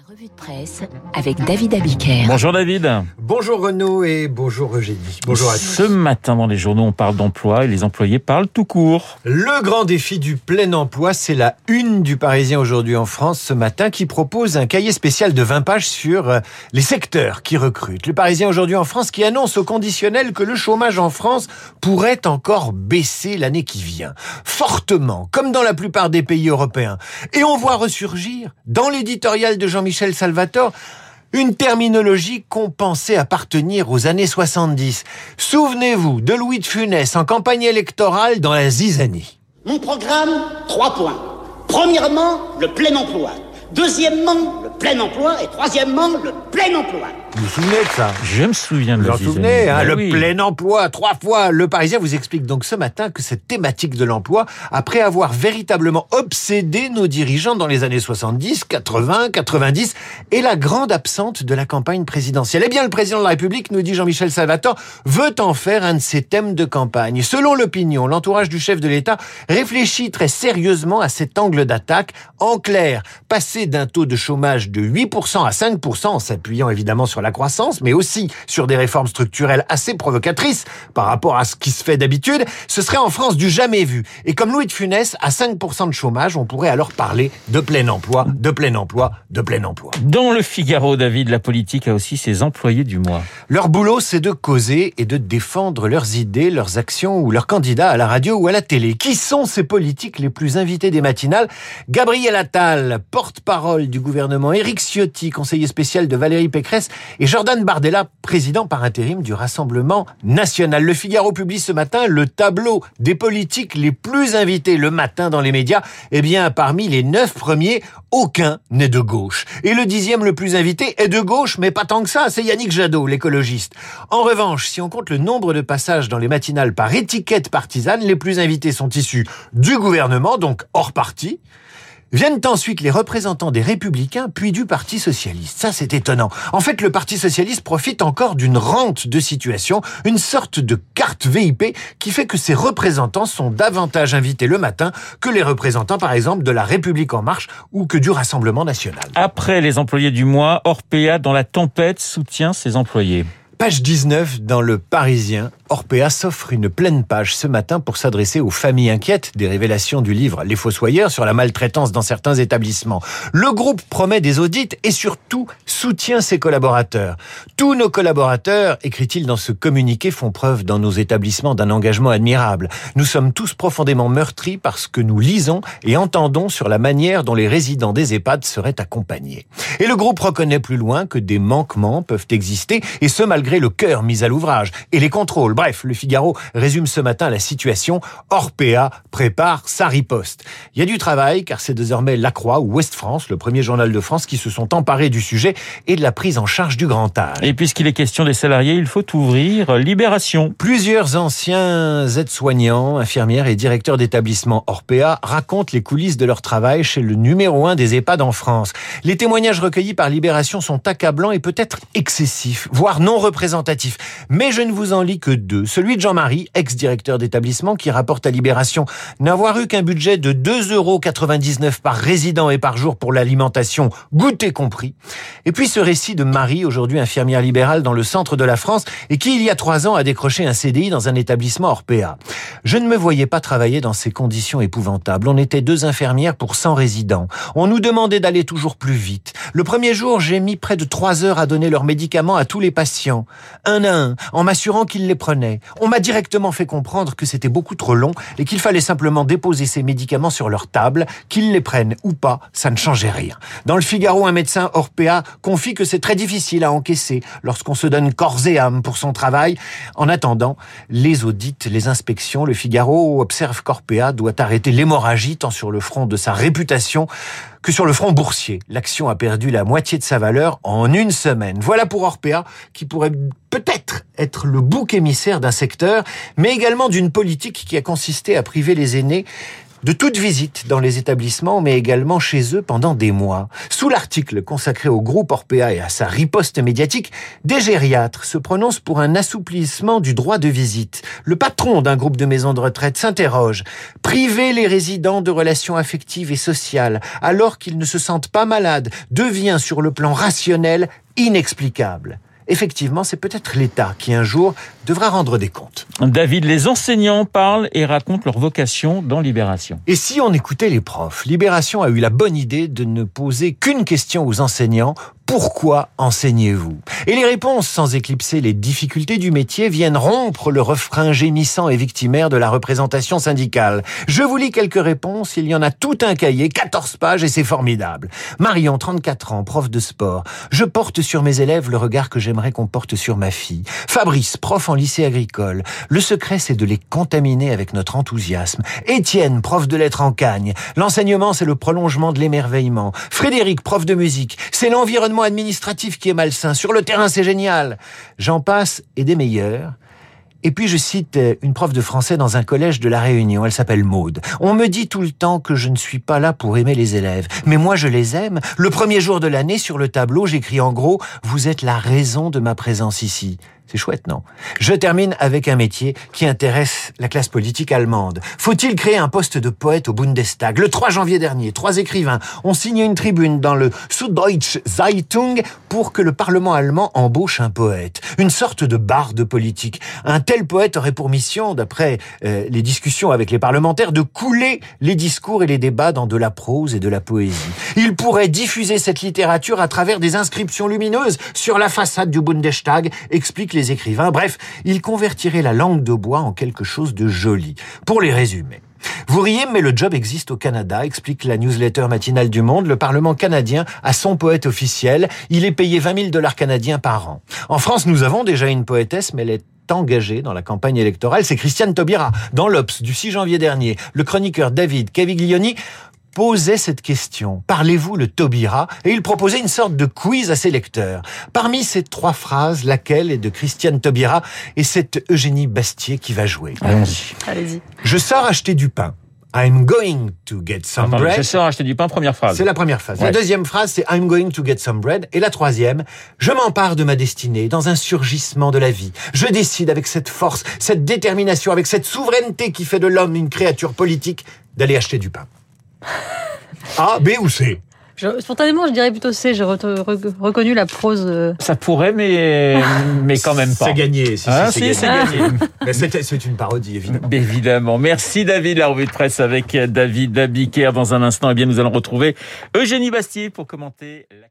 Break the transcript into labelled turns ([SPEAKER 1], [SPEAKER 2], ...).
[SPEAKER 1] La revue de presse avec David Abiker.
[SPEAKER 2] Bonjour David.
[SPEAKER 3] Bonjour Renaud et bonjour Eugénie. Bonjour à tous.
[SPEAKER 2] Ce matin dans les journaux, on parle d'emploi et les employés parlent tout court.
[SPEAKER 3] Le grand défi du plein emploi, c'est la une du Parisien aujourd'hui en France ce matin qui propose un cahier spécial de 20 pages sur euh, les secteurs qui recrutent. Le Parisien aujourd'hui en France qui annonce au conditionnel que le chômage en France pourrait encore baisser l'année qui vient. Fortement, comme dans la plupart des pays européens. Et on voit ressurgir dans l'éditorial de Jean-Michel Salvatore une terminologie qu'on pensait appartenir aux années 70. Souvenez-vous de Louis de Funès en campagne électorale dans la zizanie.
[SPEAKER 4] Mon programme, trois points. Premièrement, le plein emploi. Deuxièmement, le plein emploi. Et troisièmement, le plein emploi.
[SPEAKER 3] Vous vous souvenez de ça
[SPEAKER 2] Je me souviens de
[SPEAKER 3] Vous en
[SPEAKER 2] zizanie.
[SPEAKER 3] souvenez, hein,
[SPEAKER 2] Ben
[SPEAKER 3] le
[SPEAKER 2] oui.
[SPEAKER 3] plein emploi, trois fois. Le Parisien vous explique donc ce matin que cette thématique de l'emploi, après avoir véritablement obsédé nos dirigeants dans les années 70, 80, 90, est la grande absente de la campagne présidentielle. Eh bien, le président de la République, nous dit Jean-Michel Salvatore, veut en faire un de ses thèmes de campagne. Selon l'opinion, l'entourage du chef de l'État réfléchit très sérieusement à cet angle d'attaque. En clair, passer d'un taux de chômage de 8% à 5% en s'appuyant évidemment sur la croissance, mais aussi sur des réformes structurelles assez provocatrices par rapport à ce qui se fait d'habitude, ce serait en France du jamais vu. Et comme Louis de Funès, à 5% de chômage, on pourrait alors parler de plein emploi, de plein emploi, de plein emploi.
[SPEAKER 2] Dans le Figaro, David, la politique a aussi ses employés du mois.
[SPEAKER 3] Leur boulot, c'est de causer et de défendre leurs idées, leurs actions ou leurs candidats à la radio ou à la télé. Qui sont ces politiques les plus invités des matinales? Gabriel Attal, porte-parole du gouvernement, Éric Ciotti, conseiller spécial de Valérie Pécresse, et Jordan Bardella, président par intérim du Rassemblement national. Le Figaro publie ce matin le tableau des politiques les plus invités le matin dans les médias. Eh bien, parmi les neuf premiers, aucun n'est de gauche. Et le dixième le plus invité est de gauche, mais pas tant que ça, c'est Yannick Jadot, l'écologiste. En revanche, si on compte le nombre de passages dans les matinales par étiquette partisane, les plus invités sont issus du gouvernement, donc hors parti. Viennent ensuite les représentants des Républicains, puis du Parti Socialiste. Ça, c'est étonnant. En fait, le Parti Socialiste profite encore d'une rente de situation, une sorte de carte VIP qui fait que ses représentants sont davantage invités le matin que les représentants, par exemple, de la République En Marche ou que du Rassemblement National.
[SPEAKER 2] Après les employés du mois, Orpea, dans la tempête, soutient ses employés.
[SPEAKER 3] Page 19 dans le Parisien, Orpea s'offre une pleine page ce matin pour s'adresser aux familles inquiètes des révélations du livre Les Fossoyeurs sur la maltraitance dans certains établissements. Le groupe promet des audits et surtout soutient ses collaborateurs. Tous nos collaborateurs, écrit-il dans ce communiqué, font preuve dans nos établissements d'un engagement admirable. Nous sommes tous profondément meurtris par ce que nous lisons et entendons sur la manière dont les résidents des EHPAD seraient accompagnés. Et le groupe reconnaît plus loin que des manquements peuvent exister, et ce malgré le cœur mis à l'ouvrage et les contrôles. Bref, le Figaro résume ce matin la situation. Orpea prépare sa riposte. Il y a du travail, car c'est désormais La Croix ou Ouest France, le premier journal de France, qui se sont emparés du sujet et de la prise en charge du grand âge.
[SPEAKER 2] Et puisqu'il est question des salariés, il faut ouvrir Libération.
[SPEAKER 3] Plusieurs anciens aides-soignants, infirmières et directeurs d'établissements Orpea racontent les coulisses de leur travail chez le numéro un des EHPAD en France. Les témoignages recueillis par Libération sont accablants et peut-être excessifs, voire non représentatifs. Mais je ne vous en lis que deux. Celui de Jean-Marie, ex-directeur d'établissement, qui rapporte à Libération n'avoir eu qu'un budget de 2,99 euros par résident et par jour pour l'alimentation, goûter compris. Et puis ce récit de Marie, aujourd'hui infirmière libérale dans le centre de la France, et qui, il y a trois ans, a décroché un CDI dans un établissement Orpea. Je ne me voyais pas travailler dans ces conditions épouvantables. On était deux infirmières pour 100 résidents. On nous demandait d'aller toujours plus vite. Le premier jour, j'ai mis près de trois heures à donner leurs médicaments à tous les patients, un à un, en m'assurant qu'ils les prenaient. On m'a directement fait comprendre que c'était beaucoup trop long et qu'il fallait simplement déposer ces médicaments sur leur table, qu'ils les prennent ou pas, ça ne changeait rien. Dans le Figaro, un médecin Orpea confie que c'est très difficile à encaisser lorsqu'on se donne corps et âme pour son travail. En attendant, les audits, les inspections, le Figaro observe qu'Orpea doit arrêter l'hémorragie tant sur le front de sa réputation que sur le front boursier. L'action a perdu la moitié de sa valeur en une semaine. Voilà pour Orpea, qui pourrait peut-être être le bouc émissaire d'un secteur, mais également d'une politique qui a consisté à priver les aînés de toute visite dans les établissements, mais également chez eux pendant des mois. Sous l'article consacré au groupe Orpea et à sa riposte médiatique, des gériatres se prononcent pour un assouplissement du droit de visite. Le patron d'un groupe de maisons de retraite s'interroge. Priver les résidents de relations affectives et sociales alors qu'ils ne se sentent pas malades devient sur le plan rationnel inexplicable effectivement, c'est peut-être l'État qui un jour devra rendre des comptes.
[SPEAKER 2] David, les enseignants parlent et racontent leur vocation dans Libération.
[SPEAKER 3] Et si on écoutait les profs, Libération a eu la bonne idée de ne poser qu'une question aux enseignants pourquoi enseignez-vous? Et les réponses, sans éclipser les difficultés du métier, viennent rompre le refrain gémissant et victimaire de la représentation syndicale. Je vous lis quelques réponses, il y en a tout un cahier, 14 pages et c'est formidable. Marion, 34 ans, prof de sport. Je porte sur mes élèves le regard que j'aimerais qu'on porte sur ma fille. Fabrice, prof en lycée agricole. Le secret, c'est de les contaminer avec notre enthousiasme. Étienne, prof de lettres en cagne. L'enseignement, c'est le prolongement de l'émerveillement. Frédéric, prof de musique. C'est l'environnement administratif qui est malsain. Sur le terrain, c'est génial. J'en passe et des meilleurs. Et puis je cite euh, une prof de français dans un collège de la Réunion, elle s'appelle Maude. On me dit tout le temps que je ne suis pas là pour aimer les élèves, mais moi je les aime. Le premier jour de l'année, sur le tableau, j'écris en gros « Vous êtes la raison de ma présence ici ». C'est chouette, non? Je termine avec un métier qui intéresse la classe politique allemande. Faut-il créer un poste de poète au Bundestag? Le 3 janvier dernier, trois écrivains ont signé une tribune dans le Süddeutsche Zeitung pour que le Parlement allemand embauche un poète, une sorte de barde politique. Un tel poète aurait pour mission, d'après euh, les discussions avec les parlementaires, de couler les discours et les débats dans de la prose et de la poésie. Il pourrait diffuser cette littérature à travers des inscriptions lumineuses sur la façade du Bundestag, explique les écrivains. Bref, il convertirait la langue de bois en quelque chose de joli. Pour les résumer. Vous riez, mais le job existe au Canada, explique la newsletter matinale du Monde. Le Parlement canadien a son poète officiel. Il est payé 20 000 dollars canadiens par an. En France, nous avons déjà une poétesse, mais elle est engagée dans la campagne électorale. C'est Christiane Taubira. Dans l'Obs du 6 janvier dernier, le chroniqueur David Caviglioni posait cette question. Parlez-vous le Taubira? Et il proposait une sorte de quiz à ses lecteurs. Parmi ces trois phrases, laquelle est de Christiane Taubira? Et c'est Eugénie Bastier qui va jouer.
[SPEAKER 2] Allons-y.
[SPEAKER 5] Allez-y.
[SPEAKER 3] Je sors acheter du pain. I'm going to get some bread.
[SPEAKER 2] je sors acheter du pain, première phrase.
[SPEAKER 3] C'est la première phrase. La deuxième phrase, c'est I'm going to get some bread. Et la troisième, je m'empare de ma destinée dans un surgissement de la vie. Je décide avec cette force, cette détermination, avec cette souveraineté qui fait de l'homme une créature politique, d'aller acheter du pain. A, B ou C?
[SPEAKER 5] Je- spontanément, je dirais plutôt C. J'ai re- re- reconnu la prose. euh,
[SPEAKER 2] Ça pourrait, mais, mais quand même pas.
[SPEAKER 3] C'est gagné. Si,
[SPEAKER 2] Ah,
[SPEAKER 3] si,
[SPEAKER 2] si,
[SPEAKER 3] c'est gagné. c'est une parodie, évidemment.
[SPEAKER 2] Évidemment. Merci David, la revue de presse avec David Dabiker. Dans un instant, eh bien, nous allons retrouver Eugénie Bastier pour commenter la